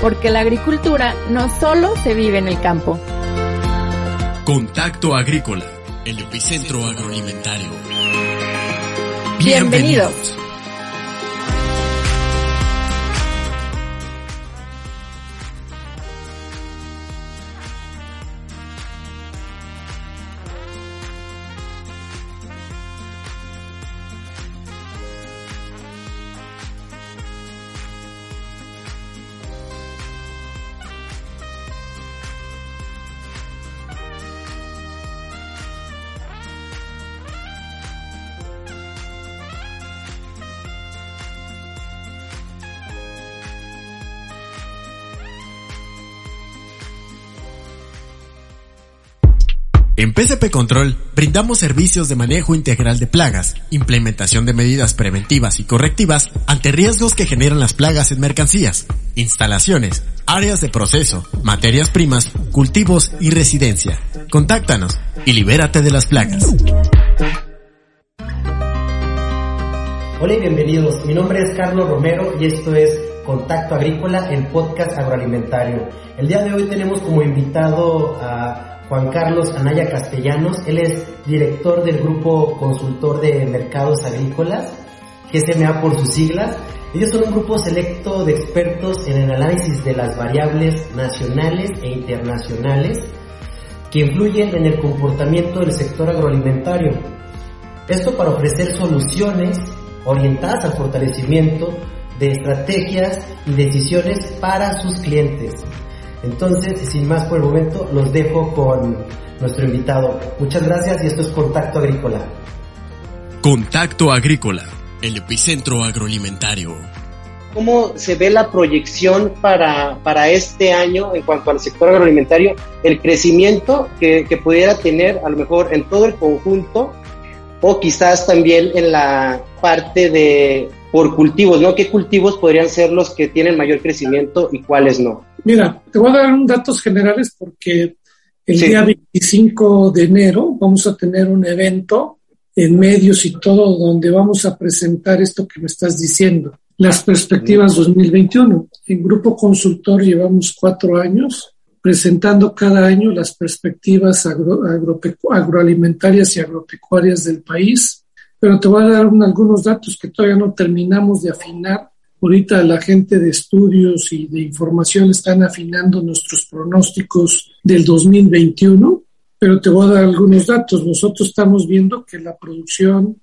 Porque la agricultura no solo se vive en el campo. Contacto Agrícola, el epicentro agroalimentario. Bienvenidos. En PCP Control brindamos servicios de manejo integral de plagas, implementación de medidas preventivas y correctivas ante riesgos que generan las plagas en mercancías, instalaciones, áreas de proceso, materias primas, cultivos y residencia. Contáctanos y libérate de las plagas. Hola y bienvenidos. Mi nombre es Carlos Romero y esto es Contacto Agrícola, el podcast agroalimentario. El día de hoy tenemos como invitado a Juan Carlos Anaya Castellanos. Él es director del Grupo Consultor de Mercados Agrícolas, GSMA por sus siglas. Ellos son un grupo selecto de expertos en el análisis de las variables nacionales e internacionales que influyen en el comportamiento del sector agroalimentario. Esto para ofrecer soluciones orientadas al fortalecimiento de estrategias y decisiones para sus clientes. Entonces, sin más por el momento, los dejo con nuestro invitado. Muchas gracias y esto es Contacto Agrícola. Contacto Agrícola, el epicentro agroalimentario. ¿Cómo se ve la proyección para, para este año en cuanto al sector agroalimentario? El crecimiento que, que pudiera tener a lo mejor en todo el conjunto o quizás también en la parte de por cultivos, ¿no? ¿Qué cultivos podrían ser los que tienen mayor crecimiento y cuáles no? Mira, te voy a dar unos datos generales porque el día 25 de enero vamos a tener un evento en medios y todo donde vamos a presentar esto que me estás diciendo, las perspectivas 2021. En Grupo Consultor llevamos cuatro años presentando cada año las perspectivas agroalimentarias y agropecuarias del país pero te voy a dar algunos datos que todavía no terminamos de afinar. Ahorita la gente de estudios y de información están afinando nuestros pronósticos del 2021, pero te voy a dar algunos datos. Nosotros estamos viendo que la producción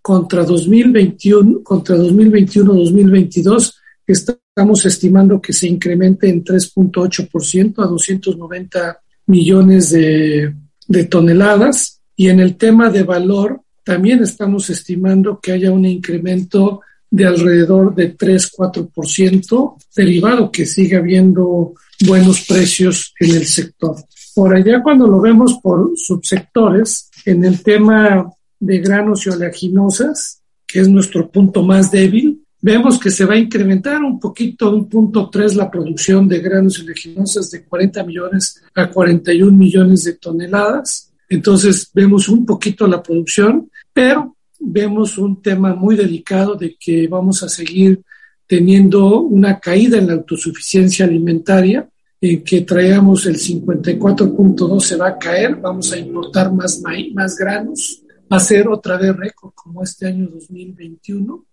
contra 2021, contra 2021-2022, estamos estimando que se incremente en 3.8% a 290 millones de, de toneladas. Y en el tema de valor, también estamos estimando que haya un incremento de alrededor de 3-4%, derivado que sigue habiendo buenos precios en el sector. Por allá cuando lo vemos por subsectores, en el tema de granos y oleaginosas, que es nuestro punto más débil, vemos que se va a incrementar un poquito, un punto tres, la producción de granos y oleaginosas de 40 millones a 41 millones de toneladas entonces vemos un poquito la producción, pero vemos un tema muy delicado de que vamos a seguir teniendo una caída en la autosuficiencia alimentaria, en que traemos el 54.2 se va a caer, vamos a importar más maíz, más granos, va a ser otra vez récord como este año 2021,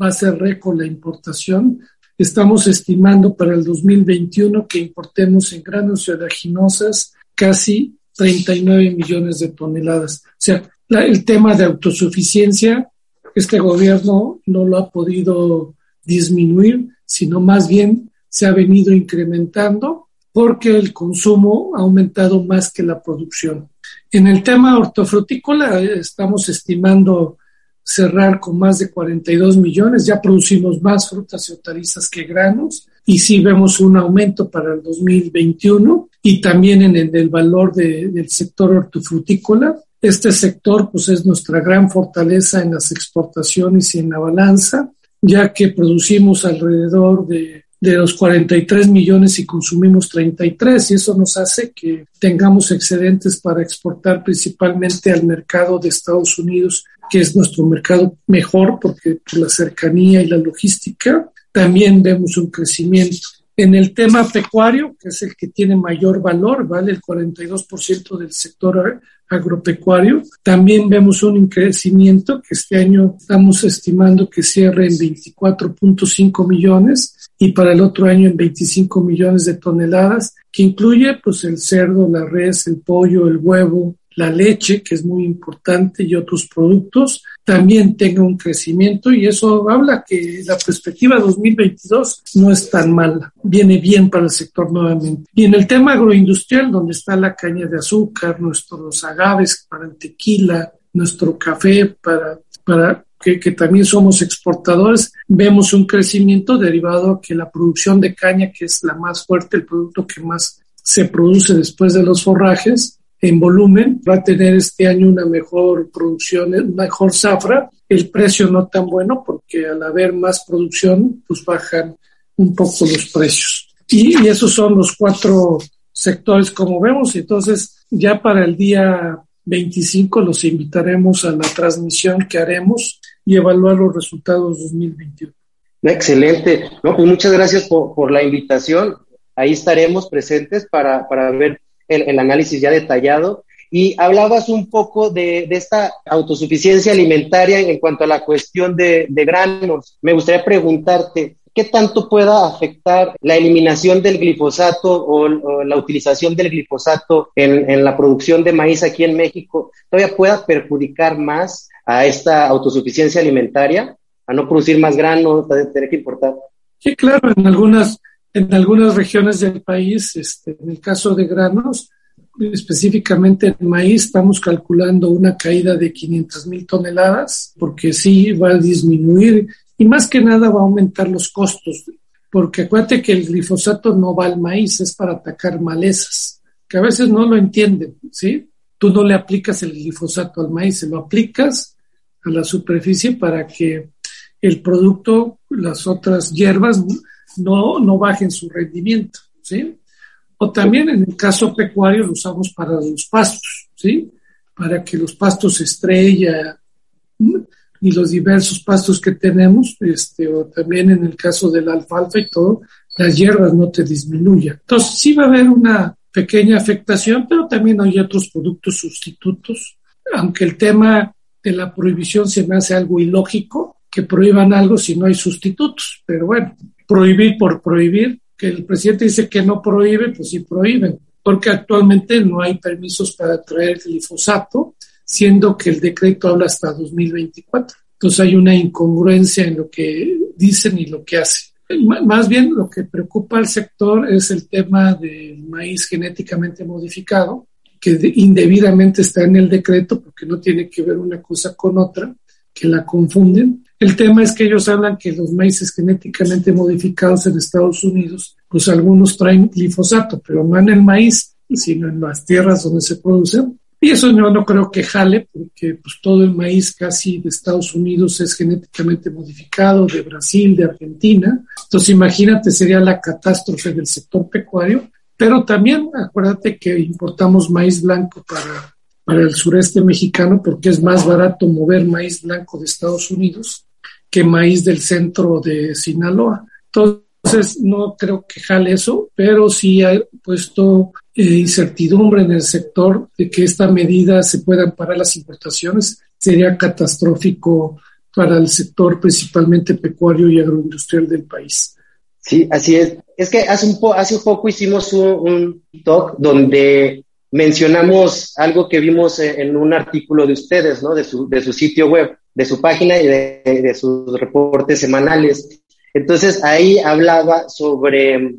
va a ser récord la importación. Estamos estimando para el 2021 que importemos en granos y oleaginosas casi 39 millones de toneladas. O sea, el tema de autosuficiencia, este gobierno no lo ha podido disminuir, sino más bien se ha venido incrementando porque el consumo ha aumentado más que la producción. En el tema hortofrutícola estamos estimando cerrar con más de 42 millones. Ya producimos más frutas y hortalizas que granos y sí vemos un aumento para el 2021 y también en el, valor del sector hortofrutícola. Este sector pues es nuestra gran fortaleza en las exportaciones y en la balanza, ya que producimos alrededor de de los 43 millones y consumimos 33 y eso nos hace que tengamos excedentes para exportar principalmente al mercado de Estados Unidos, que es nuestro mercado mejor porque por la cercanía y la logística también vemos un crecimiento. En el tema pecuario, que es el que tiene mayor valor, vale el 42% del sector agropecuario, también vemos un crecimiento que este año estamos estimando que cierre en 24.5 millones y para el otro año en 25 millones de toneladas, que incluye pues el cerdo, la res, el pollo, el huevo, la leche, que es muy importante, y otros productos, también tenga un crecimiento y eso habla que la perspectiva 2022 no es tan mala, viene bien para el sector nuevamente. Y en el tema agroindustrial, donde está la caña de azúcar, nuestros agaves para el tequila, nuestro café para, para que, también somos exportadores, vemos un crecimiento derivado a que la producción de caña, que es la más fuerte, el producto que más se produce después de los forrajes, en volumen, va a tener este año una mejor producción, mejor zafra, el precio no tan bueno porque al haber más producción, pues bajan un poco los precios. Y, y esos son los cuatro sectores como vemos. Entonces, ya para el día 25 los invitaremos a la transmisión que haremos y evaluar los resultados 2021. Excelente. No, pues muchas gracias por, la invitación. Ahí estaremos presentes para, ver el, análisis ya detallado. Y hablabas un poco de, esta autosuficiencia alimentaria en cuanto a la cuestión de, granos. Me gustaría preguntarte, ¿qué tanto pueda afectar la eliminación del glifosato o, la utilización del glifosato en, en, la producción de maíz aquí en México? ¿Todavía pueda perjudicar más a esta autosuficiencia alimentaria, a no producir más grano, a tener que importar. Sí, claro, en algunas, en algunas regiones del país, este, en el caso de granos, específicamente en maíz, estamos calculando una caída de 500 mil toneladas, porque sí va a disminuir y más que nada va a aumentar los costos, porque acuérdate que el glifosato no va al maíz, es para atacar malezas, que a veces no lo entienden, ¿sí? Tú no le aplicas el glifosato al maíz, se lo aplicas a la superficie para que el producto, las otras hierbas, no, no bajen su rendimiento, ¿sí? O también en el caso pecuario lo usamos para los pastos, ¿sí? Para que los pastos estrella y los diversos pastos que tenemos, este, o también en el caso del alfalfa y todo, las hierbas no te disminuyan. Entonces sí va a haber una pequeña afectación, pero también hay otros productos sustitutos, aunque el tema de la prohibición se me hace algo ilógico, que prohíban algo si no hay sustitutos. Pero bueno, prohibir por prohibir, que el presidente dice que no prohíbe, pues sí prohíben, porque actualmente no hay permisos para traer glifosato, siendo que el decreto habla hasta 2024. Entonces hay una incongruencia en lo que dicen y lo que hacen. Más bien lo que preocupa al sector es el tema del maíz genéticamente modificado, que indebidamente está en el decreto porque no tiene que ver una cosa con otra, que la confunden. El tema es que ellos hablan que los maíces genéticamente modificados en Estados Unidos, pues algunos traen glifosato, pero no en el maíz, sino en las tierras donde se producen. Y eso yo no creo que jale, porque pues, todo el maíz casi de Estados Unidos es genéticamente modificado, de Brasil, de Argentina. Entonces imagínate, sería la catástrofe del sector pecuario pero también acuérdate que importamos maíz blanco para, para el sureste mexicano porque es más barato mover maíz blanco de Estados Unidos que maíz del centro de Sinaloa. Entonces, no creo que jale eso, pero sí ha puesto eh, incertidumbre en el sector de que esta medida se puedan parar las importaciones. Sería catastrófico para el sector principalmente pecuario y agroindustrial del país. Sí, así es. Es que hace un, hace un poco hicimos un, talk donde mencionamos algo que vimos en, un artículo de ustedes, ¿no? De su, de su sitio web, de su página y de, sus reportes semanales. Entonces ahí hablaba sobre eh,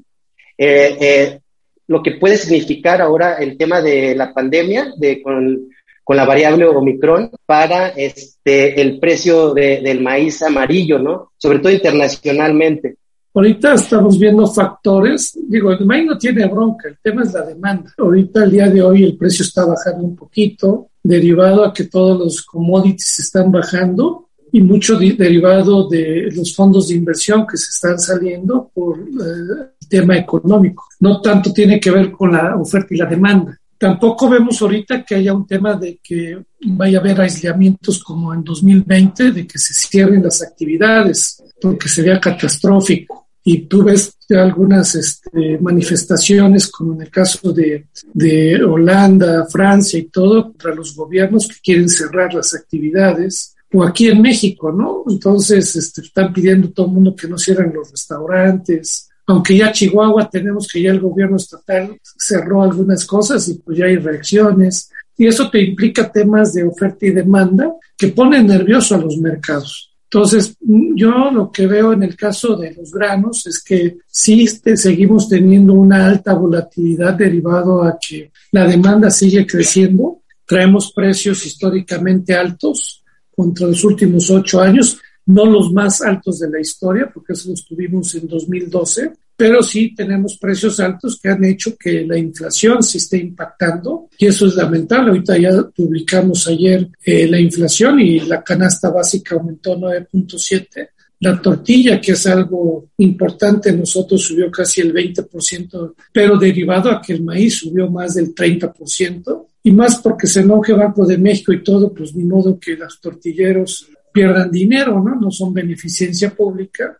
eh, lo que puede significar ahora el tema de la pandemia, de con, con la variable Omicron para este, el precio del maíz amarillo, ¿no? Sobre todo internacionalmente. Ahorita estamos viendo factores, digo, el maíz no tiene bronca, el tema es la demanda. Ahorita, el día de hoy, el precio está bajando un poquito, derivado a que todos los commodities están bajando y mucho derivado de los fondos de inversión que se están saliendo por eh, el tema económico. No tanto tiene que ver con la oferta y la demanda. Tampoco vemos ahorita que haya un tema de que vaya a haber aislamientos como en 2020, de que se cierren las actividades, porque sería catastrófico. Y tú ves algunas este, manifestaciones, como en el caso de, de Holanda, Francia y todo, contra los gobiernos que quieren cerrar las actividades o aquí en México, ¿no? Entonces este, están pidiendo todo el mundo que no cierren los restaurantes, aunque ya Chihuahua tenemos que ya el gobierno estatal cerró algunas cosas y pues ya hay reacciones. Y eso te implica temas de oferta y demanda que ponen nervioso a los mercados. Entonces, yo lo que veo en el caso de los granos es que sí seguimos teniendo una alta volatilidad derivado a que la demanda sigue creciendo, traemos precios históricamente altos contra los últimos ocho años, no los más altos de la historia, porque eso los tuvimos en 2012, pero sí tenemos precios altos que han hecho que la inflación se esté impactando y eso es lamentable. Ahorita ya publicamos ayer eh, la inflación y la canasta básica aumentó 9.7. La tortilla, que es algo importante, nosotros subió casi el 20%, pero derivado a que el maíz subió más del 30%, y más porque se enoje Banco de México y todo, pues ni modo que los tortilleros pierdan dinero, ¿no? No son beneficencia pública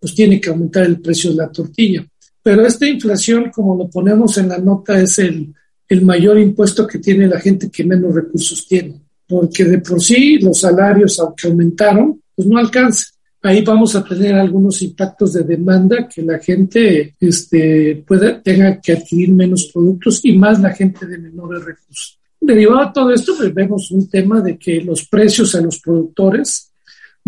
pues tiene que aumentar el precio de la tortilla. Pero esta inflación, como lo ponemos en la nota, es el, el mayor impuesto que tiene la gente que menos recursos tiene, porque de por sí los salarios, aunque aumentaron, pues no alcanzan. Ahí vamos a tener algunos impactos de demanda que la gente este, pueda, tenga que adquirir menos productos y más la gente de menores recursos. Derivado de todo esto, pues vemos un tema de que los precios a los productores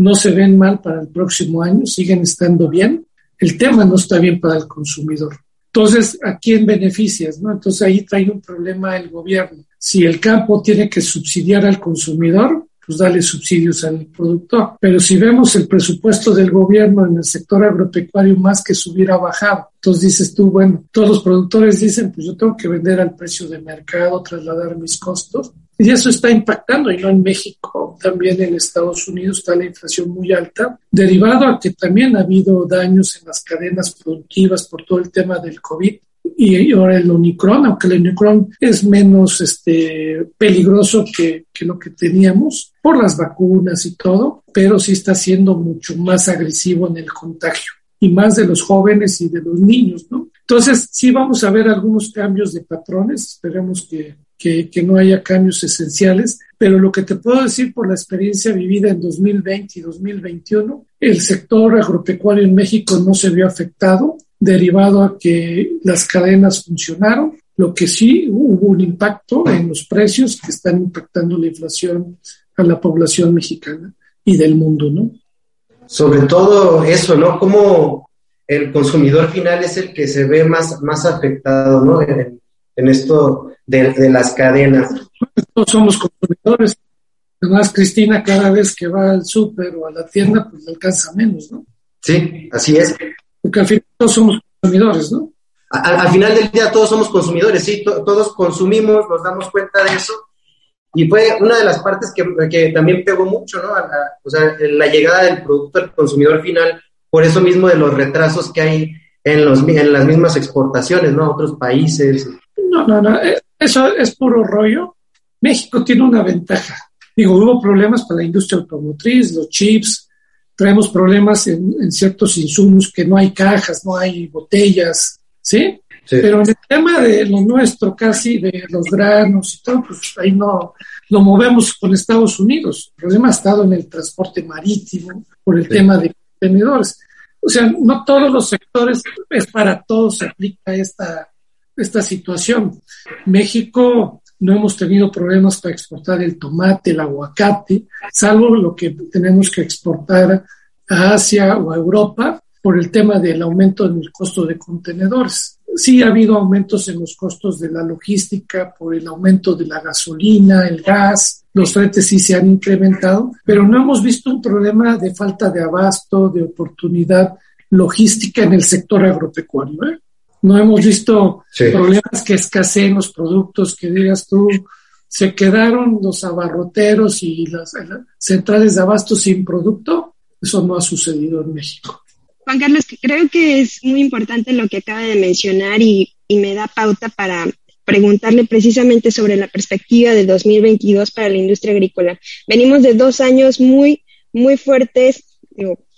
no se ven mal para el próximo año, siguen estando bien. El tema no está bien para el consumidor. Entonces, ¿a quién beneficias? No? Entonces ahí trae un problema el gobierno. Si el campo tiene que subsidiar al consumidor, pues dale subsidios al productor. Pero si vemos el presupuesto del gobierno en el sector agropecuario más que se hubiera bajado, entonces dices tú, bueno, todos los productores dicen, pues yo tengo que vender al precio de mercado, trasladar mis costos, y eso está impactando, y no en México, también en Estados Unidos está la inflación muy alta, derivado a que también ha habido daños en las cadenas productivas por todo el tema del COVID. Y ahora el Omicron, aunque el Omicron es menos este, peligroso que, que lo que teníamos por las vacunas y todo, pero sí está siendo mucho más agresivo en el contagio y más de los jóvenes y de los niños, ¿no? Entonces, sí vamos a ver algunos cambios de patrones, esperemos que que, no haya cambios esenciales, pero lo que te puedo decir por la experiencia vivida en 2020 y 2021, el sector agropecuario en México no se vio afectado, derivado a que las cadenas funcionaron, lo que sí hubo un impacto en los precios que están impactando la inflación a la población mexicana y del mundo, ¿no? Sobre todo eso, ¿no? Como el consumidor final es el que se ve más, más afectado, ¿no? En esto de, las cadenas. Todos somos consumidores. Además, Cristina, cada vez que va al súper o a la tienda, pues le alcanza menos, ¿no? Sí, así es. Porque al final todos somos consumidores, ¿no? al final del día todos somos consumidores, sí, todos consumimos, nos damos cuenta de eso. Y fue una de las partes que, que también pegó mucho, ¿no? o sea, la llegada del producto al consumidor final, por eso mismo de los retrasos que hay en, los, en las mismas exportaciones, ¿no? A otros países. No, no, no. Eh, eso es puro rollo. México tiene una ventaja. Digo, hubo problemas para la industria automotriz, los chips, traemos problemas en, ciertos insumos que no hay cajas, no hay botellas, ¿sí? Pero en el tema de lo nuestro, casi de los granos y todo, pues ahí no lo movemos con Estados Unidos. El problema ha estado en el transporte marítimo por el tema de contenedores. O sea, no todos los sectores, es para todos se aplica esta esta situación. México no hemos tenido problemas para exportar el tomate, el aguacate, salvo lo que tenemos que exportar a Asia o a Europa por el tema del aumento en el costo de contenedores. Sí ha habido aumentos en los costos de la logística por el aumento de la gasolina, el gas, los fretes sí se han incrementado, pero no hemos visto un problema de falta de abasto, de oportunidad logística en el sector agropecuario. ¿eh? No hemos visto problemas que escaseen los productos, que digas tú, se quedaron los abarroteros y las, centrales de abasto sin producto. Eso no ha sucedido en México. Juan Carlos, creo que es muy importante lo que acaba de mencionar y, y me da pauta para preguntarle precisamente sobre la perspectiva de 2022 para la industria agrícola. Venimos de dos años muy, muy fuertes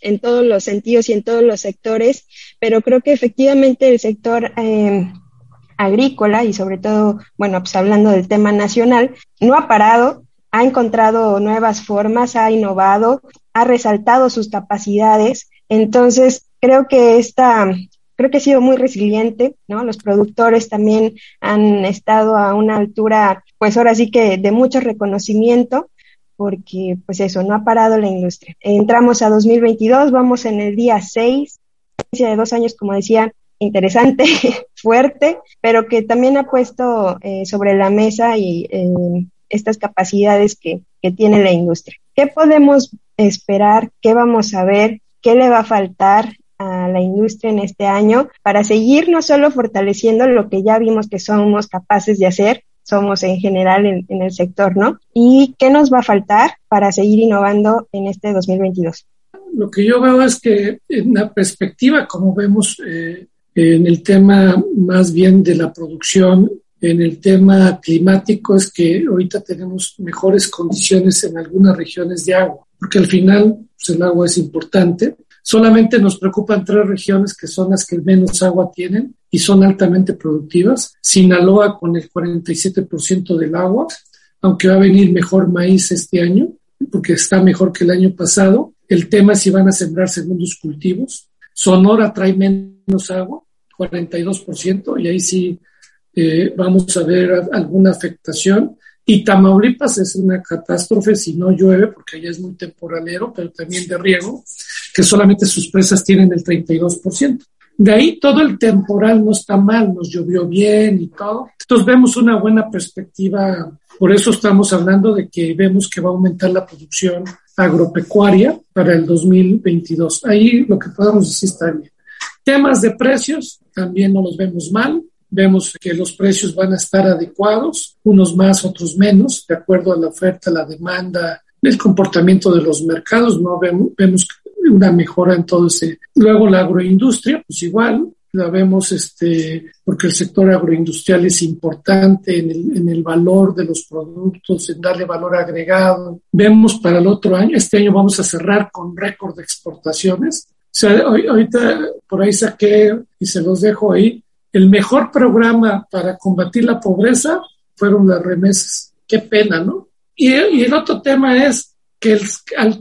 en todos los sentidos y en todos los sectores, pero creo que efectivamente el sector eh, agrícola y sobre todo, bueno, pues hablando del tema nacional, no ha parado, ha encontrado nuevas formas, ha innovado, ha resaltado sus capacidades. Entonces, creo que esta, creo que ha sido muy resiliente, ¿no? Los productores también han estado a una altura, pues ahora sí que de mucho reconocimiento porque pues eso, no ha parado la industria. Entramos a 2022, vamos en el día 6, de dos años, como decía, interesante, fuerte, pero que también ha puesto eh, sobre la mesa y eh, estas capacidades que, que tiene la industria. ¿Qué podemos esperar? ¿Qué vamos a ver? ¿Qué le va a faltar a la industria en este año para seguir no solo fortaleciendo lo que ya vimos que somos capaces de hacer, somos en general en, el sector, ¿no? ¿Y qué nos va a faltar para seguir innovando en este 2022? Lo que yo veo es que en la perspectiva, como vemos eh, en el tema más bien de la producción, en el tema climático, es que ahorita tenemos mejores condiciones en algunas regiones de agua, porque al final pues, el agua es importante. Solamente nos preocupan tres regiones que son las que menos agua tienen, y son altamente productivas. Sinaloa con el 47% del agua, aunque va a venir mejor maíz este año, porque está mejor que el año pasado. El tema es si van a sembrar segundos cultivos. Sonora trae menos agua, 42%, y ahí sí eh, vamos a ver alguna afectación. Y Tamaulipas es una catástrofe si no llueve, porque allá es muy temporalero, pero también de riego, que solamente sus presas tienen el 32%. De ahí todo el temporal no está mal, nos llovió bien y todo. Entonces vemos una buena perspectiva, por eso estamos hablando de que vemos que va a aumentar la producción agropecuaria para el 2022. Ahí lo que podemos decir está bien. Temas de precios, también no los vemos mal. Vemos que los precios van a estar adecuados, unos más, otros menos, de acuerdo a la oferta, la demanda, el comportamiento de los mercados. No vemos, vemos una mejora en todo ese. Luego la agroindustria, pues igual, la vemos este, porque el sector agroindustrial es importante en el, en el valor de los productos, en darle valor agregado. Vemos para el otro año, este año vamos a cerrar con récord de exportaciones. O sea, ahorita por ahí saqué y se los dejo ahí. El mejor programa para combatir la pobreza fueron las remesas. Qué pena, ¿no? Y, y el otro tema es que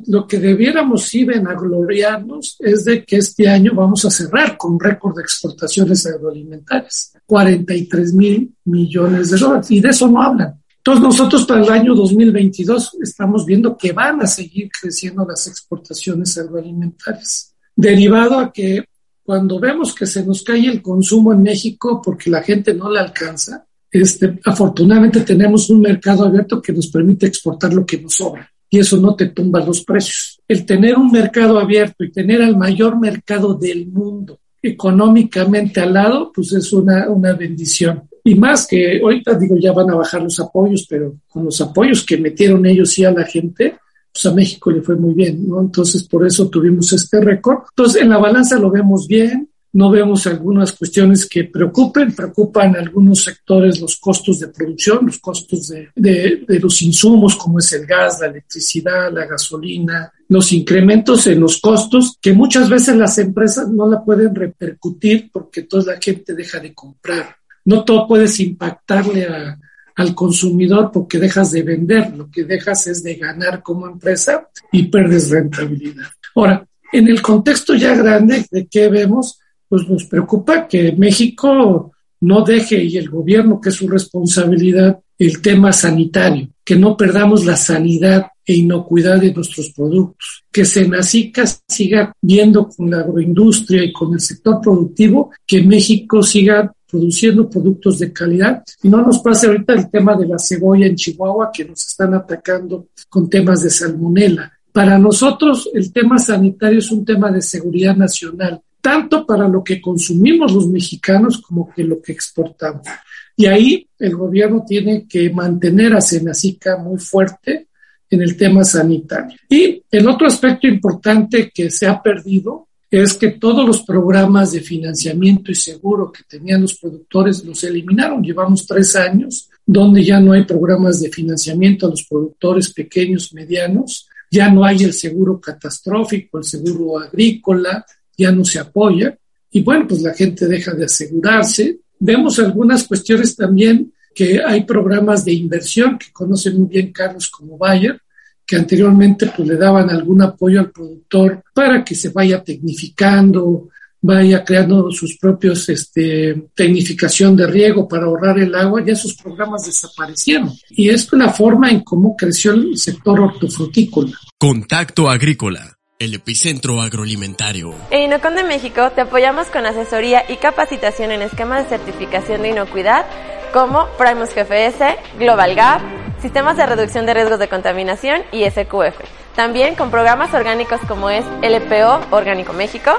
lo que debiéramos ir a gloriarnos es de que este año vamos a cerrar con récord de exportaciones agroalimentarias, 43 mil millones de dólares, y de eso no hablan. Entonces nosotros para el año 2022 estamos viendo que van a seguir creciendo las exportaciones agroalimentarias, derivado a que cuando vemos que se nos cae el consumo en México porque la gente no le alcanza, este, afortunadamente tenemos un mercado abierto que nos permite exportar lo que nos sobra y eso no te tumba los precios. El tener un mercado abierto y tener al mayor mercado del mundo económicamente al lado, pues es una, una bendición. Y más que ahorita digo, ya van a bajar los apoyos, pero con los apoyos que metieron ellos sí a la gente, pues a México le fue muy bien, ¿no? Entonces por eso tuvimos este récord. Entonces en la balanza lo vemos bien, no vemos algunas cuestiones que preocupen, preocupan algunos sectores los costos de producción, los costos de, de, los insumos como es el gas, la electricidad, la gasolina, los incrementos en los costos que muchas veces las empresas no la pueden repercutir porque toda la gente deja de comprar. No todo puedes impactarle a, al consumidor porque dejas de vender, lo que dejas es de ganar como empresa y perdes rentabilidad. Ahora, en el contexto ya grande de qué vemos, pues nos preocupa que México no deje y el gobierno, que es su responsabilidad, el tema sanitario, que no perdamos la sanidad e inocuidad de nuestros productos, que Senacica siga viendo con la agroindustria y con el sector productivo que México siga produciendo productos de calidad y no nos pase ahorita el tema de la cebolla en Chihuahua que nos están atacando con temas de salmonela. Para nosotros el tema sanitario es un tema de seguridad nacional, tanto para lo que consumimos los mexicanos como que lo que exportamos. Y ahí el gobierno tiene que mantener a Senacica muy fuerte en el tema sanitario. Y el otro aspecto importante que se ha perdido es que todos los programas de financiamiento y seguro que tenían los productores los eliminaron. Llevamos tres años donde ya no hay programas de financiamiento a los productores pequeños, medianos, ya no hay el seguro catastrófico, el seguro agrícola, ya no se apoya. Y bueno, pues la gente deja de asegurarse. Vemos algunas cuestiones también que hay programas de inversión que conoce muy bien Carlos como Bayer, que anteriormente pues, le daban algún apoyo al productor para que se vaya tecnificando, vaya creando sus propios este, tecnificación de riego para ahorrar el agua, ya esos programas desaparecieron. Y es la forma en cómo creció el sector hortofrutícola. Contacto Agrícola, el epicentro agroalimentario. En Inocon de México te apoyamos con asesoría y capacitación en esquemas de certificación de inocuidad como Primus GFS, Global Gap, sistemas de reducción de riesgos de contaminación y SQF. También con programas orgánicos como es LPO Orgánico México,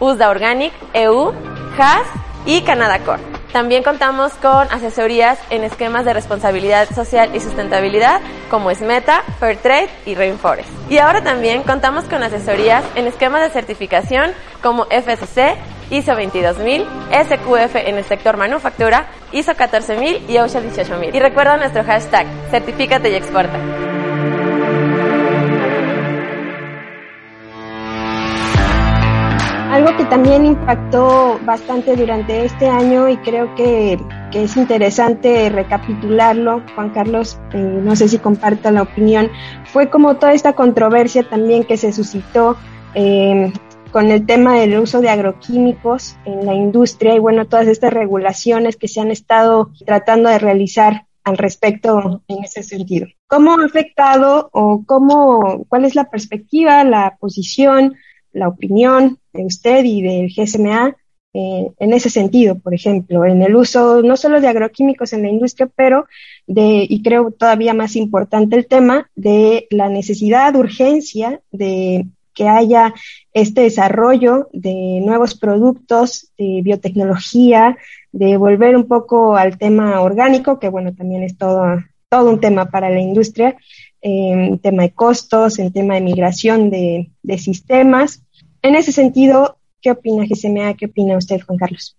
USDA Organic, EU, HAS y Canada Core. También contamos con asesorías en esquemas de responsabilidad social y sustentabilidad como es Meta, Fairtrade y Rainforest. Y ahora también contamos con asesorías en esquemas de certificación como FSC, ISO 22000, SQF en el sector manufactura, ISO 14000 y OSHA 18000. Y recuerda nuestro hashtag, certifícate y exporta. Algo que también impactó bastante durante este año y creo que, que es interesante recapitularlo, Juan Carlos, eh, no sé si comparta la opinión, fue como toda esta controversia también que se suscitó eh, con el tema del uso de agroquímicos en la industria y bueno, todas estas regulaciones que se han estado tratando de realizar al respecto en ese sentido. ¿Cómo ha afectado o cómo, cuál es la perspectiva, la posición, la opinión de usted y del GSMA eh, en ese sentido, por ejemplo, en el uso no solo de agroquímicos en la industria, pero de, y creo todavía más importante el tema de la necesidad, urgencia de que haya este desarrollo de nuevos productos, de biotecnología, de volver un poco al tema orgánico, que bueno, también es todo, todo un tema para la industria, en tema de costos, en tema de migración de, de sistemas. En ese sentido, ¿qué opina GSMA? ¿Qué opina usted, Juan Carlos?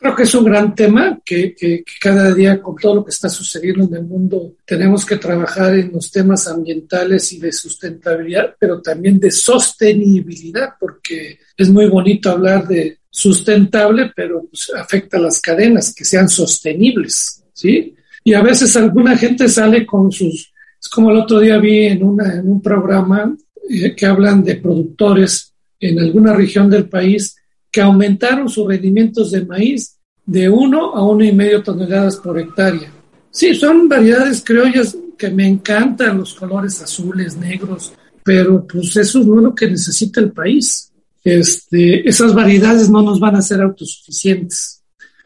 Creo que es un gran tema que, cada día con todo lo que está sucediendo en el mundo tenemos que trabajar en los temas ambientales y de sustentabilidad, pero también de sostenibilidad, porque es muy bonito hablar de sustentable, pero pues, afecta a las cadenas, que sean sostenibles, ¿sí? Y a veces alguna gente sale con sus, es como el otro día vi en, una, un programa eh, que hablan de productores en alguna región del país que aumentaron sus rendimientos de maíz de 1 a uno y medio toneladas por hectárea. Sí, son variedades criollas que me encantan, los colores azules, negros, pero pues eso no es lo que necesita el país. Este, esas variedades no nos van a ser autosuficientes.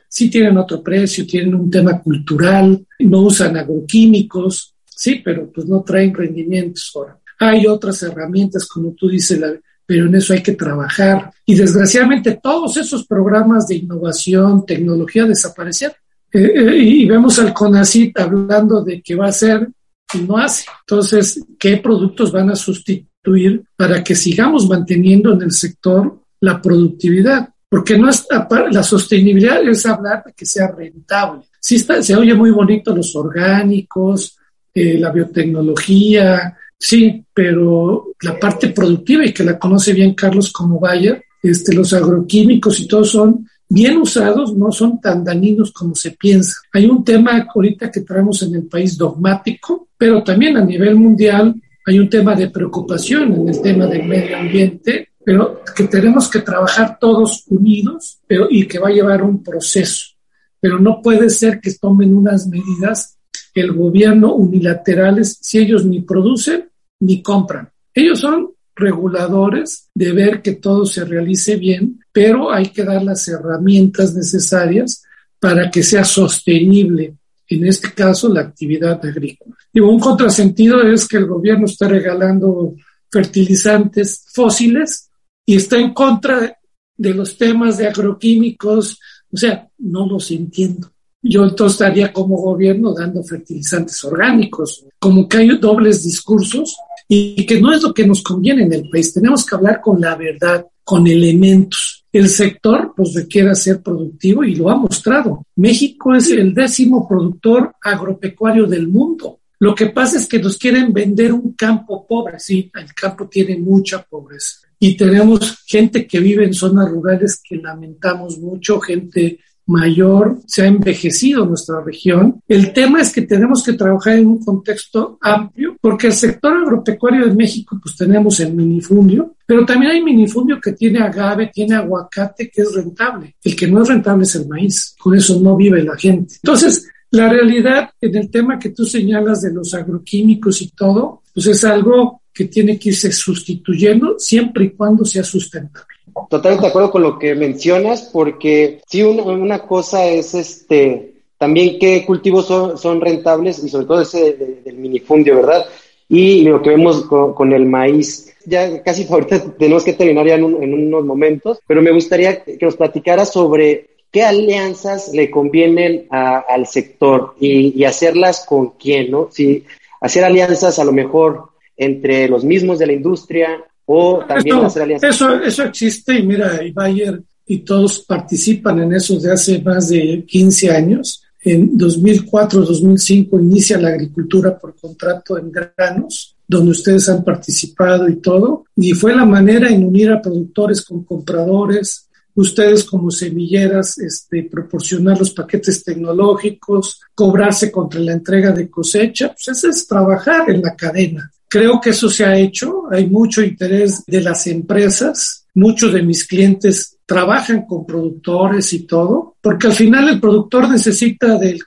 Sí tienen otro precio, tienen un tema cultural, no usan agroquímicos, sí, pero pues no traen rendimientos ahora. Hay otras herramientas, como tú dices, la, pero en eso hay que trabajar. Y desgraciadamente todos esos programas de innovación, tecnología desaparecieron. Eh, eh, y vemos al CONACIT hablando de que va a hacer y no hace. Entonces, ¿qué productos van a sustituir para que sigamos manteniendo en el sector la productividad? Porque no es, la sostenibilidad es hablar de que sea rentable. Sí está, se oye muy bonito los orgánicos, eh, la biotecnología, Sí, pero la parte productiva y que la conoce bien Carlos como Bayer, este, los agroquímicos y todos son bien usados, no son tan dañinos como se piensa. Hay un tema ahorita que traemos en el país dogmático, pero también a nivel mundial hay un tema de preocupación en el tema del medio ambiente, pero que tenemos que trabajar todos unidos pero, y que va a llevar un proceso. Pero no puede ser que tomen unas medidas el gobierno unilaterales si ellos ni producen ni compran. Ellos son reguladores de ver que todo se realice bien, pero hay que dar las herramientas necesarias para que sea sostenible, en este caso, la actividad agrícola. Y un contrasentido es que el gobierno está regalando fertilizantes fósiles y está en contra de los temas de agroquímicos. O sea, no los entiendo. Yo entonces estaría como gobierno dando fertilizantes orgánicos, como que hay dobles discursos y que no es lo que nos conviene en el país. Tenemos que hablar con la verdad, con elementos. El sector pues requiere ser productivo y lo ha mostrado. México es el décimo productor agropecuario del mundo. Lo que pasa es que nos quieren vender un campo pobre. Sí, el campo tiene mucha pobreza. Y tenemos gente que vive en zonas rurales que lamentamos mucho, gente mayor, se ha envejecido nuestra región. El tema es que tenemos que trabajar en un contexto amplio, porque el sector agropecuario de México, pues tenemos el minifundio, pero también hay minifundio que tiene agave, tiene aguacate, que es rentable. El que no es rentable es el maíz, con eso no vive la gente. Entonces, la realidad en el tema que tú señalas de los agroquímicos y todo, pues es algo que tiene que irse sustituyendo siempre y cuando sea sustentable. Totalmente de acuerdo con lo que mencionas, porque sí, una, cosa es este también qué cultivos son, rentables y sobre todo ese del minifundio, ¿verdad? Y lo que vemos con, el maíz. Ya casi ahorita tenemos que terminar ya en, unos momentos, pero me gustaría que nos platicara sobre qué alianzas le convienen al sector y, y, hacerlas con quién, ¿no? Si hacer alianzas a lo mejor entre los mismos de la industria o también hacer alianzas. Eso, eso existe y mira, y Bayer y todos participan en eso de hace más de 15 años. En 2004-2005 inicia la agricultura por contrato en granos, donde ustedes han participado y todo, y fue la manera en unir a productores con compradores, ustedes como semilleras, este, proporcionar los paquetes tecnológicos, cobrarse contra la entrega de cosecha, pues eso es trabajar en la cadena. Creo que eso se ha hecho, hay mucho interés de las empresas, muchos de mis clientes trabajan con productores y todo, porque al final el productor necesita del,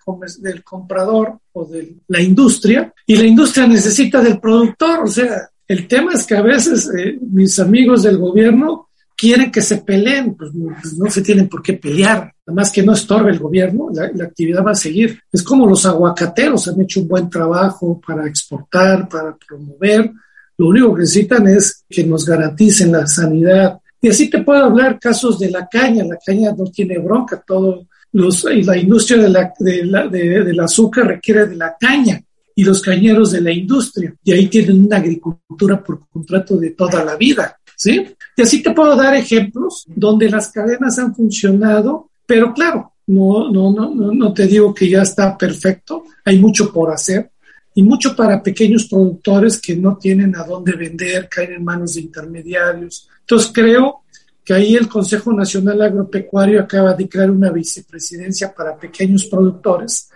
comprador o de la industria y la industria necesita del productor, o sea, el tema es que a veces eh, mis amigos del gobierno quieren que se peleen, pues, pues no, se tienen por qué pelear, nada más que no estorbe el gobierno, la, actividad va a seguir. Es como los aguacateros han hecho un buen trabajo para exportar, para promover, lo único que necesitan es que nos garanticen la sanidad. Y así te puedo hablar casos de la caña, la caña no tiene bronca, todo los, la industria de la, de la, del azúcar requiere de la caña y los cañeros de la industria, y ahí tienen una agricultura por contrato de toda la vida. ¿sí? Y así te puedo dar ejemplos donde las cadenas han funcionado, pero claro, no, no, no, no te digo que ya está perfecto, hay mucho por hacer y mucho para pequeños productores que no tienen a dónde vender, caen en manos de intermediarios. Entonces creo que ahí el Consejo Nacional Agropecuario acaba de crear una vicepresidencia para pequeños productores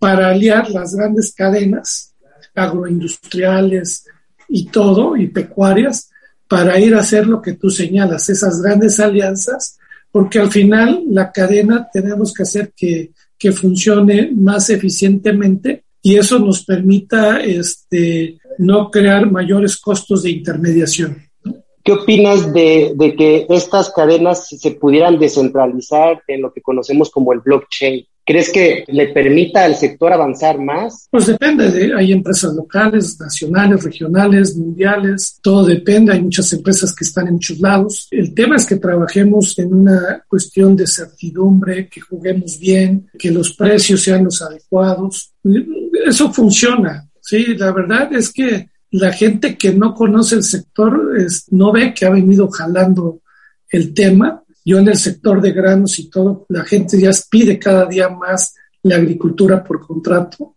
para aliar las grandes cadenas agroindustriales y todo, y pecuarias, para ir a hacer lo que tú señalas, esas grandes alianzas, porque al final la cadena tenemos que hacer que, funcione más eficientemente y eso nos permita este, no crear mayores costos de intermediación. ¿Qué opinas de, que estas cadenas se pudieran descentralizar en lo que conocemos como el blockchain? ¿Crees que le permita al sector avanzar más? Pues depende, de, hay empresas locales, nacionales, regionales, mundiales, todo depende, hay muchas empresas que están en muchos lados. El tema es que trabajemos en una cuestión de certidumbre, que juguemos bien, que los precios sean los adecuados. Eso funciona, sí, la verdad es que la gente que no conoce el sector no ve que ha venido jalando el tema yo en el sector de granos y todo, la gente ya pide cada día más la agricultura por contrato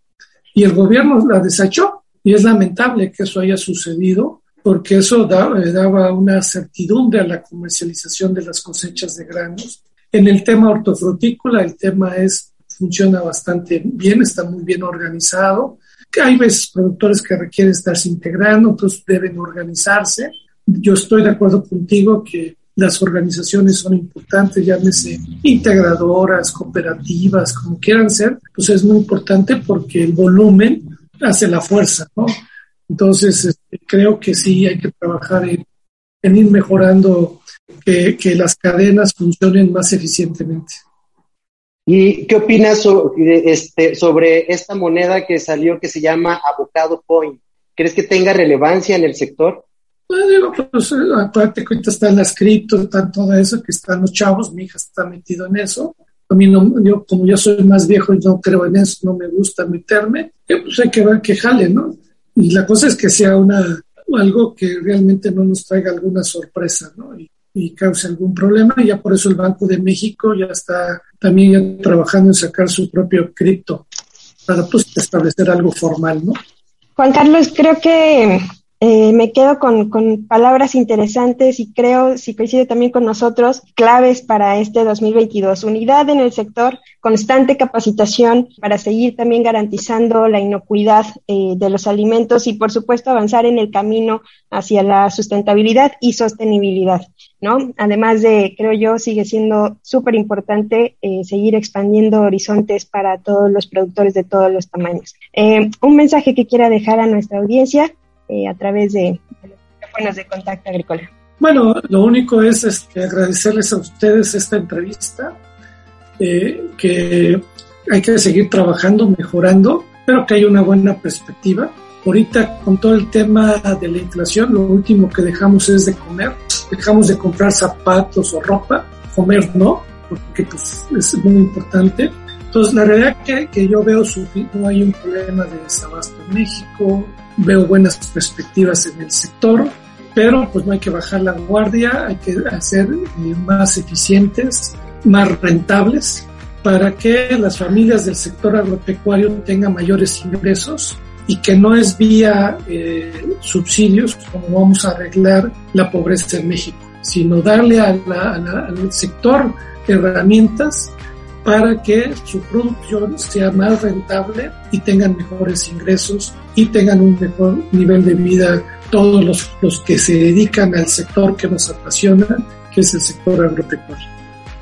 y el gobierno la desechó y es lamentable que eso haya sucedido porque eso eh, daba una certidumbre a la comercialización de las cosechas de granos. En el tema hortofrutícola, el tema es, funciona bastante bien, está muy bien organizado. Hay veces productores que requieren estarse integrando, entonces deben organizarse. Yo estoy de acuerdo contigo que las organizaciones son importantes, llámese integradoras, cooperativas, como quieran ser, pues es muy importante porque el volumen hace la fuerza, ¿no? Entonces, este, creo que sí hay que trabajar en, ir mejorando que, las cadenas funcionen más eficientemente. ¿Y qué opinas este, sobre esta moneda que salió que se llama Avocado Coin? ¿Crees que tenga relevancia en el sector? Pues digo, pues acuérdate que ahorita están las cripto, están todo eso, que están los chavos, mi hija está metido en eso. A mí, no, yo, como yo soy más viejo y no creo en eso, no me gusta meterme, pues hay que ver que jale, ¿no? Y la cosa es que sea una, algo que realmente no nos traiga alguna sorpresa, ¿no? Y, y cause algún problema. Y ya por eso el Banco de México ya está también trabajando en sacar su propio cripto para pues establecer algo formal, ¿no? Juan Carlos, creo que eh, me quedo con, palabras interesantes y creo, si coincide también con nosotros, claves para este 2022. Unidad en el sector, constante capacitación para seguir también garantizando la inocuidad eh, de los alimentos y, por supuesto, avanzar en el camino hacia la sustentabilidad y sostenibilidad, ¿no? Además de, creo yo, sigue siendo súper importante eh, seguir expandiendo horizontes para todos los productores de todos los tamaños. un mensaje que quiera dejar a nuestra audiencia eh, a través de, los teléfonos de contacto agrícola. Bueno, lo único es este, agradecerles a ustedes esta entrevista, eh, que hay que seguir trabajando, mejorando, pero que hay una buena perspectiva. Ahorita con todo el tema de la inflación, lo último que dejamos es de comer, dejamos de comprar zapatos o ropa, comer no, porque pues, es muy importante. Entonces, la realidad que, que yo veo, no hay un problema de desabasto en México, veo buenas perspectivas en el sector, pero pues no hay que bajar la guardia, hay que hacer eh, más eficientes, más rentables, para que las familias del sector agropecuario tengan mayores ingresos y que no es vía eh, subsidios como vamos a arreglar la pobreza en México, sino darle al sector herramientas para que su producción sea más rentable y tengan mejores ingresos y tengan un mejor nivel de vida todos los, los que se dedican al sector que nos apasiona, que es el sector agropecuario.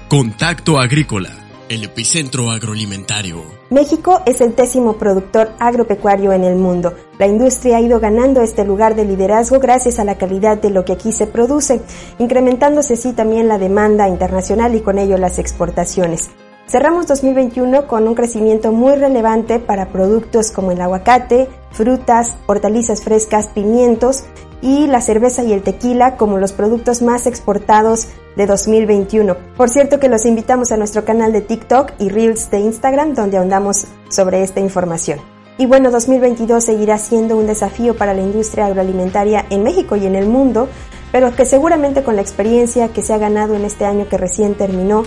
Contacto Agrícola, el epicentro agroalimentario. México es el décimo productor agropecuario en el mundo. La industria ha ido ganando este lugar de liderazgo gracias a la calidad de lo que aquí se produce, incrementándose así también la demanda internacional y con ello las exportaciones. Cerramos 2021 con un crecimiento muy relevante para productos como el aguacate, frutas, hortalizas frescas, pimientos y la cerveza y el tequila como los productos más exportados de 2021. Por cierto que los invitamos a nuestro canal de TikTok y Reels de Instagram donde ahondamos sobre esta información. Y bueno, 2022 seguirá siendo un desafío para la industria agroalimentaria en México y en el mundo, pero que seguramente con la experiencia que se ha ganado en este año que recién terminó,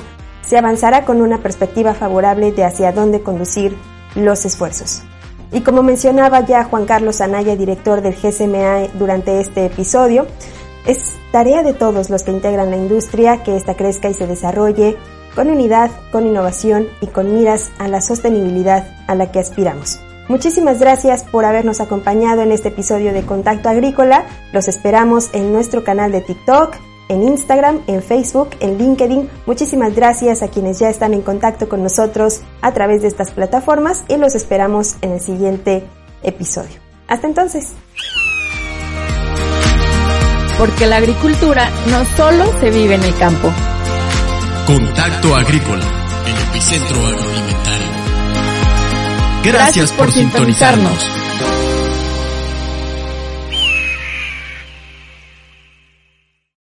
se avanzará con una perspectiva favorable de hacia dónde conducir los esfuerzos. Y como mencionaba ya Juan Carlos Anaya, director del GSMA durante este episodio, es tarea de todos los que integran la industria que ésta crezca y se desarrolle con unidad, con innovación y con miras a la sostenibilidad a la que aspiramos. Muchísimas gracias por habernos acompañado en este episodio de Contacto Agrícola. Los esperamos en nuestro canal de TikTok, en Instagram, en Facebook, en LinkedIn. Muchísimas gracias a quienes ya están en contacto con nosotros a través de estas plataformas y los esperamos en el siguiente episodio. Hasta entonces. Porque la agricultura no solo se vive en el campo. Contacto Agrícola, el epicentro agroalimentario. Gracias, por, sintonizarnos.